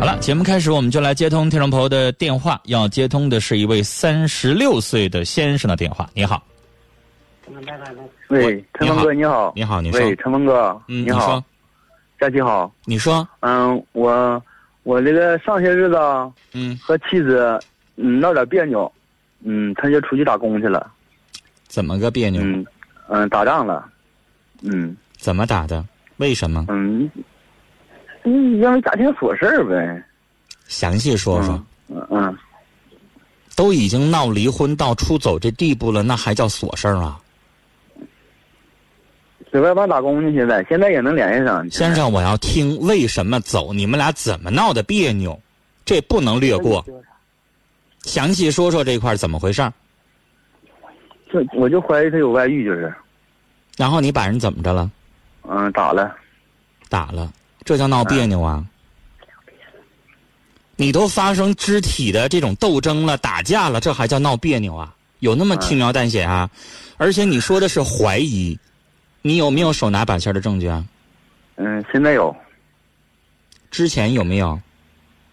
好了，节目开始，我们就来接通听众朋友的电话。要接通的是一位三十六岁的先生的电话。你好，喂，陈峰哥你好，你好，你说，喂，陈峰哥，嗯，你好，佳琪好，你说，嗯，我我这个上些日子，嗯，和妻子嗯闹点别扭，嗯，他就出去打工去了，怎么个别扭？嗯嗯，打仗了，嗯，怎么打的？为什么？嗯，嗯，因为家庭琐事儿呗，详细说说。嗯嗯，都已经闹离婚到出走这地步了，那还叫琐事儿啊？在外边打工呢，现在现在也能联系上。先生，我要听为什么走？你们俩怎么闹的别扭？这不能略过，详细说说这块怎么回事儿。这我就怀疑他有外遇，就是。然后你把人怎么着了？嗯，打了。打了，这叫闹别扭啊！你都发生肢体的这种斗争了、打架了，这还叫闹别扭啊？有那么轻描淡写啊？而且你说的是怀疑，你有没有手拿把掐的证据啊？嗯，现在有。之前有没有？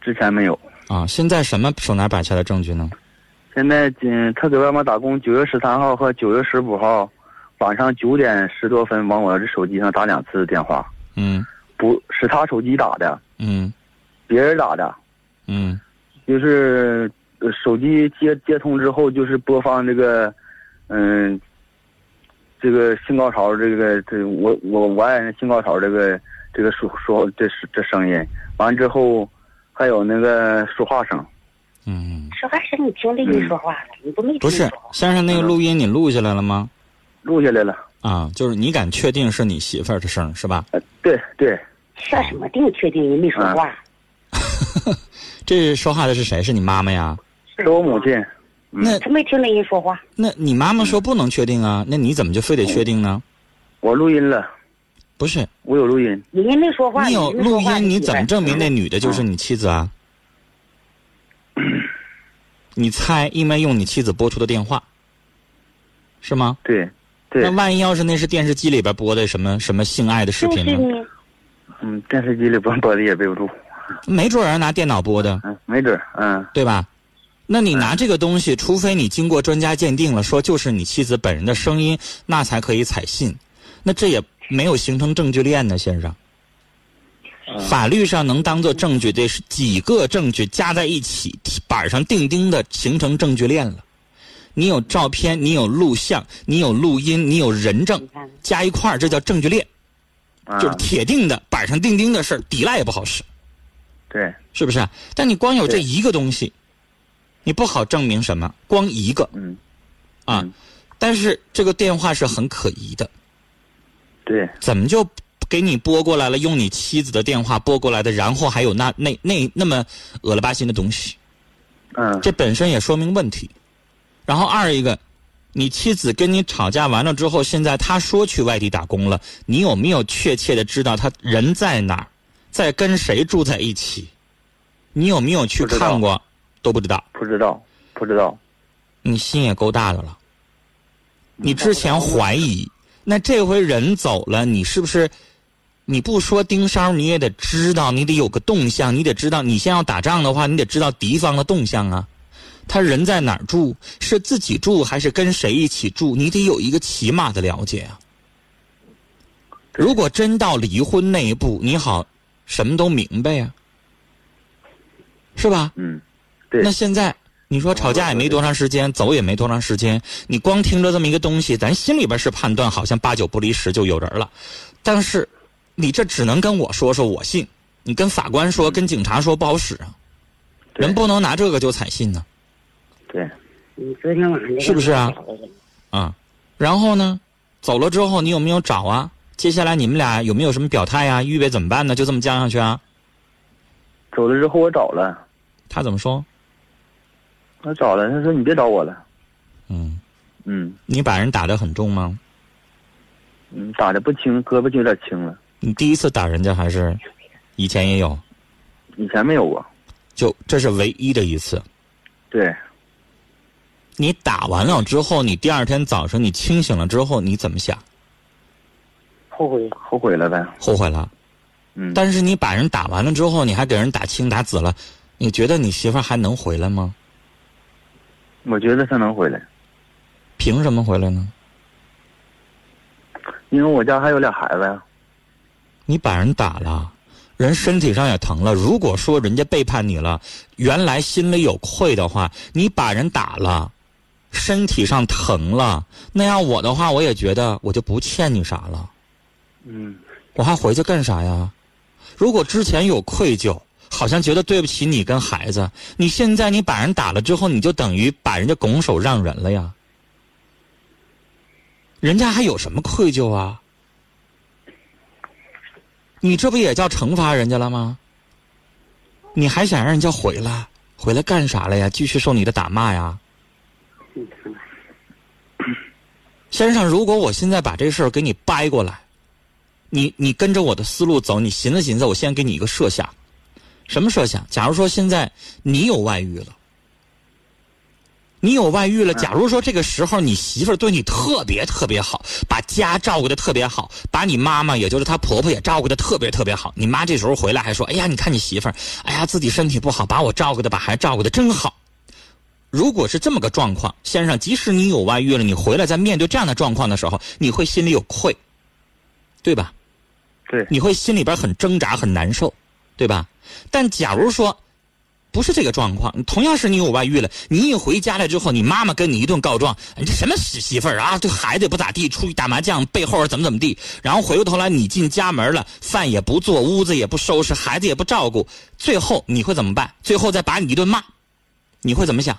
之前没有。啊，现在什么手拿把掐的证据呢？现在，嗯，他在外面打工，九月十三号和九月十五号晚上九点十多分往我这手机上打两次电话。嗯，不是他手机打的。嗯，别人打的。嗯，就是手机接接通之后，就是播放这个，嗯，这个性高潮，这个这我我我爱人性高潮这个这个说说这这声音，完之后还有那个说话声。嗯，说话声你听着你说话了，你不没听不是先生那个录音你录下来了吗？录下来了。啊，就是你敢确定是你媳妇儿的声是吧？呃，对对。说什么定确定？你没说话。这说话的是谁？是你妈妈呀？是我母亲。那他没听那人说话。那你妈妈说不能确定啊？那你怎么就非得确定呢？我录音了。不是，我有录音。人家没说话。你有录音，你怎么证明那女的就是你妻子啊？你猜，因为用你妻子拨出的电话，是吗？对，对。那万一要是那是电视机里边播的什么什么性爱的视频呢？嗯，电视机里播播的也背不住。没准儿拿电脑播的。嗯，没准嗯，对吧？那你拿这个东西，除非你经过专家鉴定了，说就是你妻子本人的声音，那才可以采信。那这也没有形成证据链呢，先生。法律上能当做证据的是几个证据加在一起，板上钉钉的形成证据链了。你有照片，你有录像，你有录音，你有人证，加一块儿，这叫证据链，就是铁定的板上钉钉的事儿，抵赖也不好使。对，是不是？但你光有这一个东西，你不好证明什么。光一个，嗯，啊，但是这个电话是很可疑的。对，怎么就给你拨过来了？用你妻子的电话拨过来的，然后还有那那那那么恶了吧心的东西，嗯，这本身也说明问题。然后二一个，你妻子跟你吵架完了之后，现在她说去外地打工了，你有没有确切的知道她人在哪儿？在跟谁住在一起？你有没有去看过？都不知道。不知道，不知道。你心也够大的了。你之前怀疑，那这回人走了，你是不是？你不说盯梢，你也得知道，你得有个动向，你得知道，你先要打仗的话，你得知道敌方的动向啊。他人在哪儿住？是自己住还是跟谁一起住？你得有一个起码的了解啊。如果真到离婚那一步，你好。什么都明白呀，是吧？嗯，对。那现在你说吵架也没多长时间，走也没多长时间，你光听着这么一个东西，咱心里边是判断好像八九不离十就有人了，但是你这只能跟我说说，我信；你跟法官说、跟警察说不好使啊，人不能拿这个就采信呢。对，你昨天晚上是不是啊？啊，然后呢，走了之后你有没有找啊？接下来你们俩有没有什么表态呀？预备怎么办呢？就这么僵下去啊？走了之后我找了，他怎么说？他找了，他说你别找我了。嗯嗯。你把人打得很重吗？嗯，打的不轻，胳膊就有点轻了。你第一次打人家还是以前也有？以前没有过。就这是唯一的一次。对。你打完了之后，你第二天早上你清醒了之后，你怎么想？后悔，后悔了呗。后悔了，嗯，但是你把人打完了之后，你还给人打青打紫了，你觉得你媳妇儿还能回来吗？我觉得她能回来，凭什么回来呢？因为我家还有俩孩子呀。你把人打了，人身体上也疼了。如果说人家背叛你了，原来心里有愧的话，你把人打了，身体上疼了，那样我的话，我也觉得我就不欠你啥了，嗯我还回去干啥呀？如果之前有愧疚，好像觉得对不起你跟孩子，你现在你把人打了之后，你就等于把人家拱手让人了呀。人家还有什么愧疚啊？你这不也叫惩罚人家了吗？你还想让人家回来？回来干啥了呀？继续受你的打骂呀？嗯 先生，如果我现在把这事儿给你掰过来，你你跟着我的思路走，你寻思寻思，我先给你一个设想，什么设想？假如说现在你有外遇了，你有外遇了，假如说这个时候你媳妇儿对你特别特别好，把家照顾的特别好，把你妈妈也就是她婆婆也照顾的特别特别好，你妈这时候回来还说：“哎呀，你看你媳妇儿，哎呀自己身体不好，把我照顾的把孩子照顾的真好。”如果是这么个状况，先生，即使你有外遇了，你回来在面对这样的状况的时候，你会心里有愧，对吧？对，你会心里边很挣扎、很难受，对吧？但假如说不是这个状况，同样是你有外遇了，你一回家来之后，你妈妈跟你一顿告状，你这什么死媳妇儿啊，这孩子也不咋地，出去打麻将，背后怎么怎么地，然后回过头来你进家门了，饭也不做，屋子也不收拾，孩子也不照顾，最后你会怎么办？最后再把你一顿骂，你会怎么想？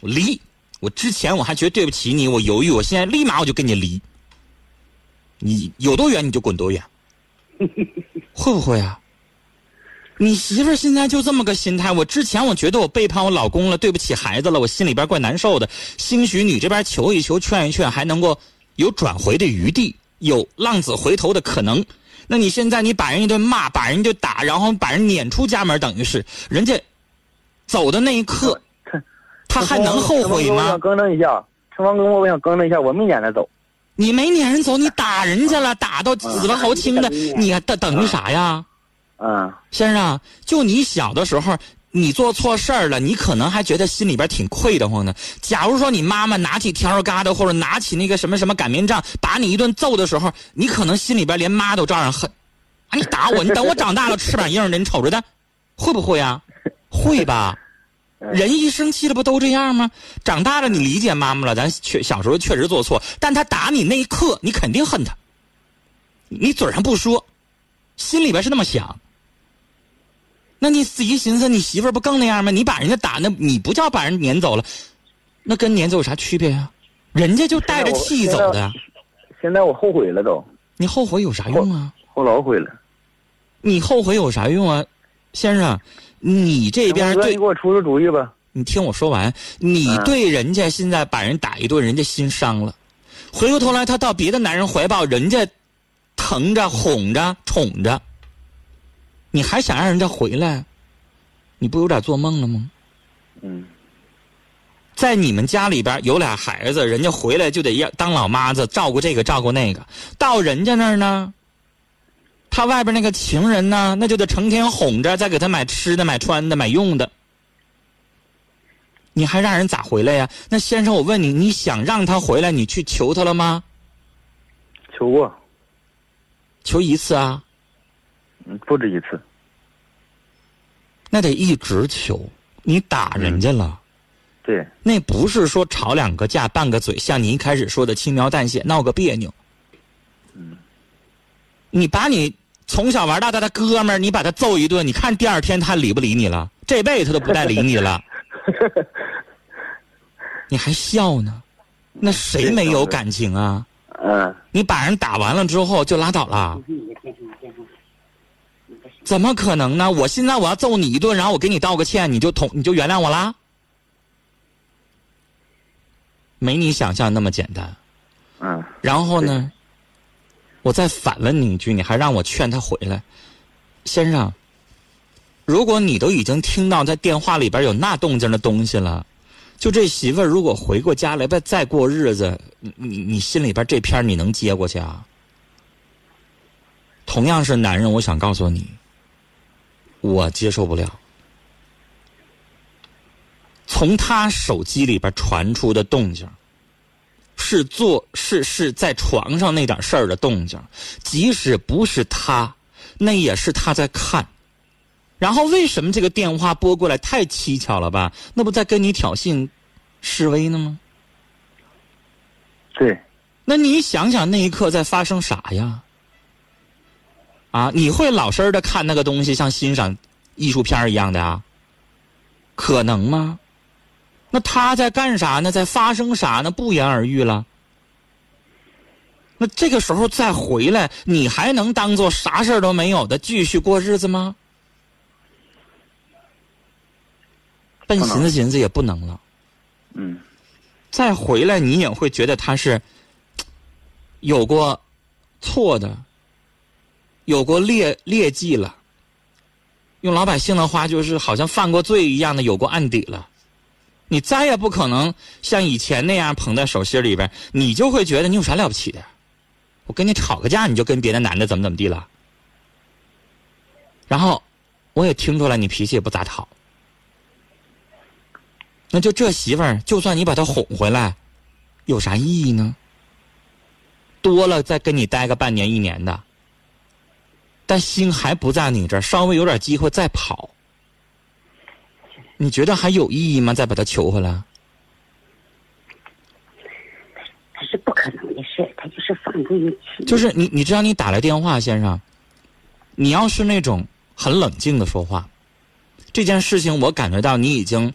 我离，我之前我还觉得对不起你，我犹豫，我现在立马我就跟你离，你有多远你就滚多远。会不会啊？你媳妇儿现在就这么个心态。我之前我觉得我背叛我老公了，对不起孩子了，我心里边怪难受的。兴许你这边求一求、劝一劝，还能够有转回的余地，有浪子回头的可能。那你现在你把人一顿骂，把人就打，然后把人撵出家门，等于是人家走的那一刻，他还能后悔吗我想？更正一下，陈芳公，我想更正一下，我没撵他走。你没撵人走，你打人家了，打到死了喉青的，你还等等于啥呀？嗯先生，就你小的时候，你做错事儿了，你可能还觉得心里边挺愧得慌的。假如说你妈妈拿起笤帚疙瘩，或者拿起那个什么什么擀面杖，把你一顿揍的时候，你可能心里边连妈都照样恨。啊，你打我，你等我长大了翅膀硬了，你瞅着的，会不会啊？会吧。人一生气了不都这样吗？长大了你理解妈妈了，咱确小时候确实做错，但他打你那一刻，你肯定恨他。你嘴上不说，心里边是那么想。那你自己寻思，你媳妇儿不更那样吗？你把人家打，那你不叫把人撵走了，那跟撵走有啥区别呀、人家就带着气走的，现在我后悔了都，你后悔有啥用啊？后老悔了。你后悔有啥用啊，先生？你这边对你给我出出主意吧。你听我说完，你嗯对人家现在把人打一顿，人家心伤了，回过头来他到别的男人怀抱，人家疼着、哄着、宠着，你还想让人家回来？你不有点做梦了吗？嗯在你们家里边有俩孩子，人家回来就得要当老妈子，照顾这个照顾那个。到人家那儿呢，他外边那个情人呢，那就得成天哄着，再给他买吃的、买穿的、买用的。你还让人咋回来呀？那先生，我问你，你想让他回来，你去求他了吗？求过，求一次啊？嗯，不止一次。那得一直求。你打人家了。对，那不是说吵两个架、拌个嘴，像你一开始说的轻描淡写、闹个别扭。嗯你把你从小玩到大的哥们儿，你把他揍一顿，你看第二天他理不理你了？这辈子他都不带理你了，你还笑呢？那谁没有感情啊？嗯，你把人打完了之后就拉倒了？怎么可能呢？我现在我要揍你一顿，然后我给你道个歉，你就同你就原谅我啦？没你想象那么简单。嗯，然后呢，我再反问你一句，你还让我劝他回来，先生，如果你都已经听到在电话里边有那动静的东西了，就这媳妇儿如果回过家来再再过日子，你你心里边这片你能接过去啊？同样是男人，我想告诉你，我接受不了。从他手机里边传出的动静，是做是是在床上那点事儿的动静，即使不是他，那也是他在看。然后为什么这个电话拨过来太蹊跷了吧？那不在跟你挑衅、示威呢吗？对，那你想想那一刻在发生啥呀？啊，你会老实的看那个东西，像欣赏艺术片一样的啊？可能吗？那他在干啥呢？在发生啥呢？不言而喻了。那这个时候再回来，你还能当做啥事儿都没有的继续过日子吗？笨寻思寻思也不能了。嗯，再回来，你也会觉得他是有过错的，有过劣劣迹了。用老百姓的话，就是好像犯过罪一样的，有过案底了。你再也不可能像以前那样捧在手心里边，你就会觉得你有啥了不起的？我跟你吵个架，你就跟别的男的怎么怎么地了？然后我也听出来你脾气也不咋好。那就这媳妇儿，就算你把她哄回来，有啥意义呢？多了再跟你待个半年一年的，但心还不在你这，稍微有点机会再跑，你觉得还有意义吗？再把她求回来？他是不可能的事，他就是放纵你气。就是你，你知道你打来电话，先生，你要是那种很冷静的说话，这件事情我感觉到你已经。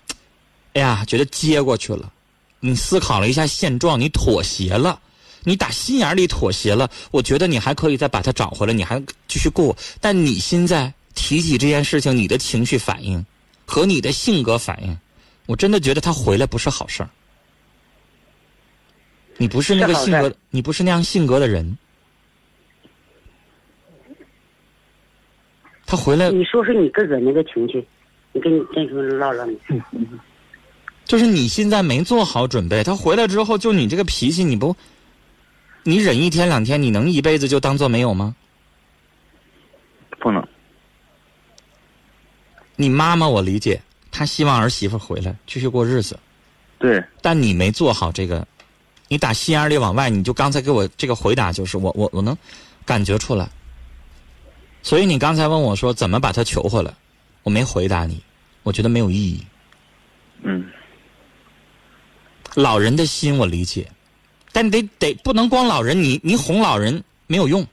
哎呀，觉得接过去了，你思考了一下现状，你妥协了，你打心眼里妥协了。我觉得你还可以再把他找回来，你还继续过。但你现在提起这件事情，你的情绪反应和你的性格反应，我真的觉得他回来不是好事儿。你不是那个性格，你不是那样性格的人。他回来，你说说你个人那个情绪，你跟你跟说唠唠你。就是你现在没做好准备，他回来之后，就你这个脾气，你不，你忍一天两天，你能一辈子就当做没有吗？不能。你妈妈我理解，她希望儿媳妇回来继续过日子。对。但你没做好这个，你打心眼里往外，你就刚才给我这个回答，就是我我我能感觉出来。所以你刚才问我说怎么把他求回来，我没回答你，我觉得没有意义。嗯。老人的心我理解，但得得不能光老人，你你哄老人没有用。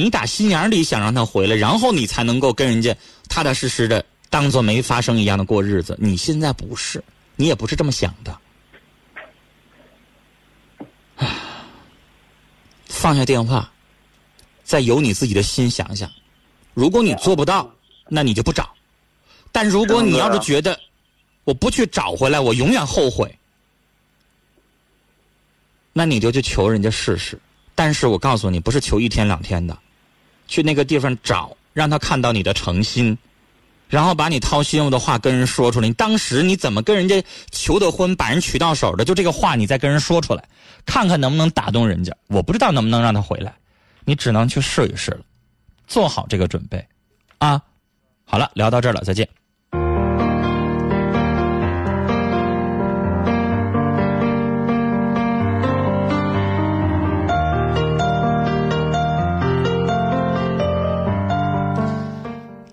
你打心眼里想让他回来，然后你才能够跟人家踏踏实实的当做没发生一样的过日子。你现在不是，你也不是这么想的。放下电话，再由你自己的心想想。如果你做不到，那你就不找；但如果你要是觉得我不去找回来，我永远后悔。那你就去求人家试试，但是我告诉你，不是求一天两天的，去那个地方找，让他看到你的诚心，然后把你掏心窝的话跟人说出来。你当时你怎么跟人家求的婚，把人娶到手的？就这个话，你再跟人说出来，看看能不能打动人家。我不知道能不能让他回来，你只能去试一试了，做好这个准备，啊，好了，聊到这儿了，再见。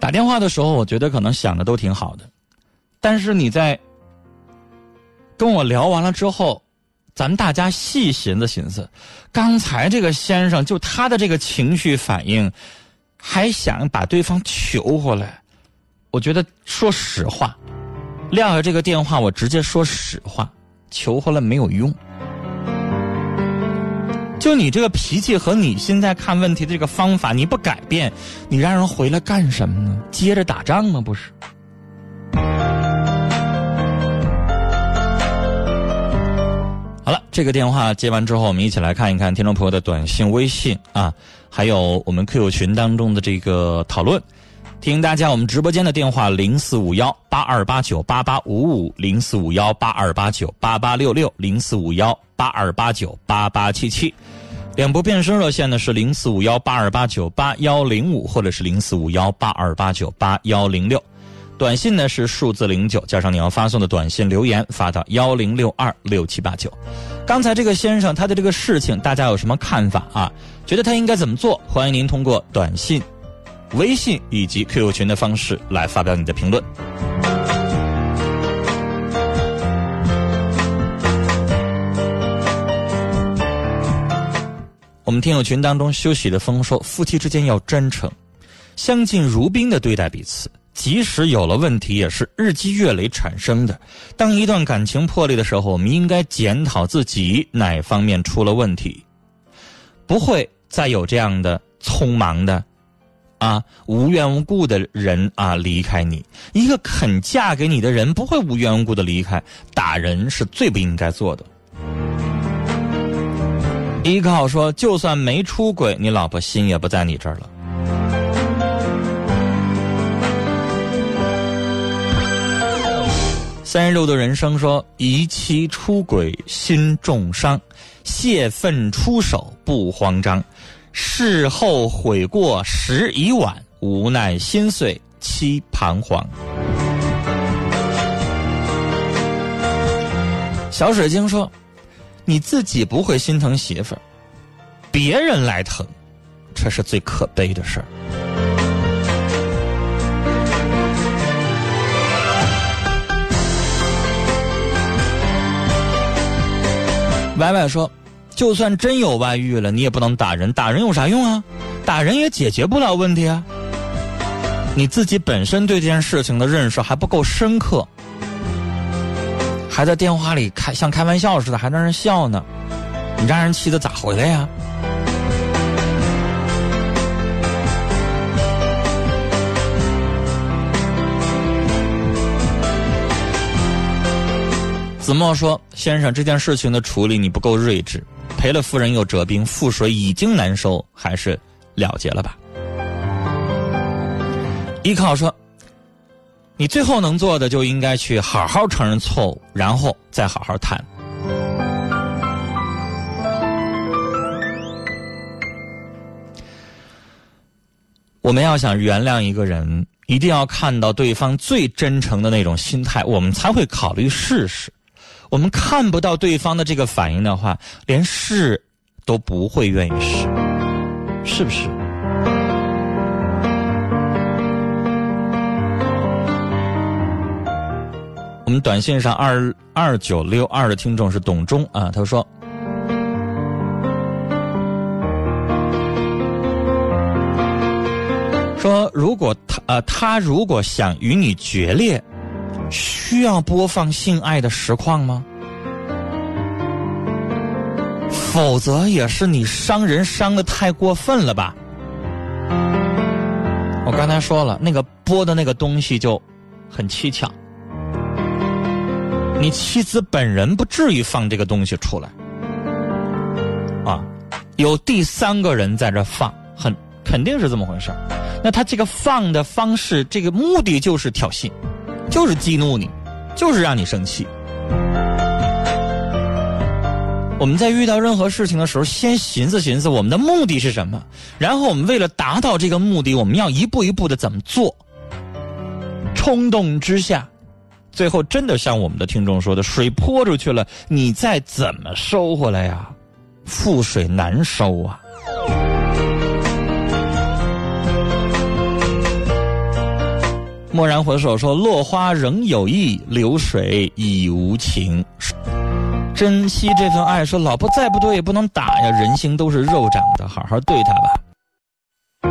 打电话的时候，我觉得可能想的都挺好的，但是你在跟我聊完了之后，咱大家细寻思寻思，刚才这个先生就他的这个情绪反应，还想把对方求回来，我觉得说实话，撂下这个电话，我直接说实话，求回来没有用。就你这个脾气和你现在看问题的这个方法，你不改变，你让人回来干什么呢？接着打仗吗？不是。好了，这个电话接完之后，我们一起来看一看听众朋友的短信、微信啊，还有我们 QQ 群当中的这个讨论。听大家，我们直播间的电话零四五幺八二八九八八五五零四五幺八二八九八八六六零四五幺八二八九八八七七。两部变声热线呢是零四五幺八二八九八幺零五，或者是零四五幺八二八九八幺零六。短信呢是数字零九，加上你要发送的短信留言发到幺零六二六七八九。刚才这个先生他的这个事情，大家有什么看法啊？觉得他应该怎么做？欢迎您通过短信、微信以及 QQ 群的方式来发表你的评论。我们听友群当中，休息的风说，夫妻之间要真诚，相敬如宾的对待彼此。即使有了问题，也是日积月累产生的。当一段感情破裂的时候，我们应该检讨自己哪方面出了问题，不会再有这样的匆忙的，啊，无缘无故的人啊离开你。一个肯嫁给你的人，不会无缘无故的离开。打人是最不应该做的。依靠说，就算没出轨，你老婆心也不在你这儿了。三十六的人生说：“遗妻出轨心重伤，泄愤出手不慌张，事后悔过时已晚，无奈心碎凄彷徨。”小水晶说：“你自己不会心疼媳妇儿，别人来疼，这是最可悲的事儿。”歪歪说：“就算真有外遇了，你也不能打人，打人有啥用啊？打人也解决不了问题啊！你自己本身对这件事情的认识还不够深刻，还在电话里开像开玩笑似的，还在那笑呢，你让人气的咋回来呀？”子墨说：“先生，这件事情的处理你不够睿智，赔了夫人又折兵，覆水已经难收，还是了结了吧。”依靠说：“你最后能做的就应该去好好承认错误，然后再好好谈。”我们要想原谅一个人，一定要看到对方最真诚的那种心态，我们才会考虑试试。我们看不到对方的这个反应的话，连试都不会愿意试，是不是？我们短信上二二九六二的听众是董忠啊，他说：“说如果他呃他如果想与你决裂。”需要播放性爱的实况吗？否则也是你伤人伤的太过分了吧？我刚才说了，那个播的那个东西就很蹊跷。你妻子本人不至于放这个东西出来啊，有第三个人在这放，很肯定是这么回事那他这个放的方式，这个目的就是挑衅。就是激怒你，就是让你生气。我们在遇到任何事情的时候，先寻思寻思我们的目的是什么，然后我们为了达到这个目的，我们要一步一步的怎么做。冲动之下，最后真的像我们的听众说的，水泼出去了，你再怎么收回来呀？覆水难收啊！蓦然回首，说落花仍有意，流水已无情。珍惜这份爱，说老婆再不对也不能打呀，人心都是肉长的，好好对她吧。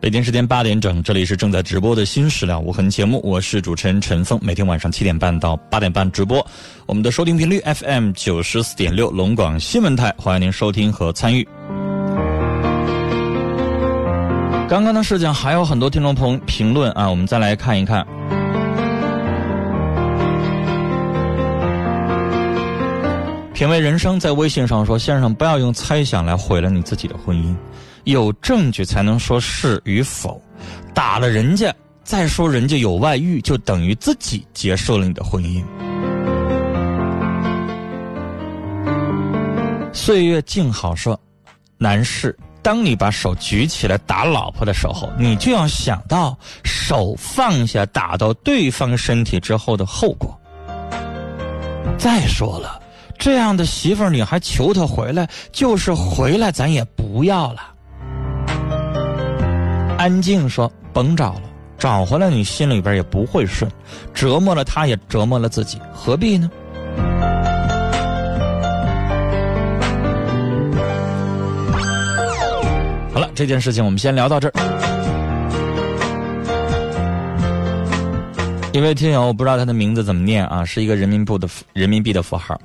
北京时间八点整，这里是正在直播的新史料无痕节目，我是主持人陈峰，每天晚上七点半到八点半直播。我们的收听频率 FM 九十四点六，龙广新闻台，欢迎您收听和参与。刚刚的事情还有很多听众朋评论啊，我们再来看一看。品味人生在微信上说：“先生，不要用猜想来毁了你自己的婚姻，有证据才能说是与否。打了人家，再说人家有外遇，就等于自己结束了你的婚姻。”岁月静好说，男士，当你把手举起来打老婆的时候，你就要想到手放下打到对方身体之后的后果。再说了，这样的媳妇儿你还求她回来，就是回来咱也不要了。安静说，甭找了，找回来你心里边也不会顺，折磨了她也折磨了自己，何必呢？这件事情我们先聊到这儿。一位听友，我不知道他的名字怎么念啊，是一个人民币的人民币的符号。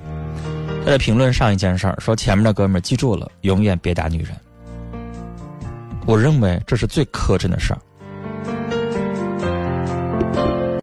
他在评论上一件事儿，说前面的哥们儿记住了，永远别打女人。我认为这是最磕碜的事儿。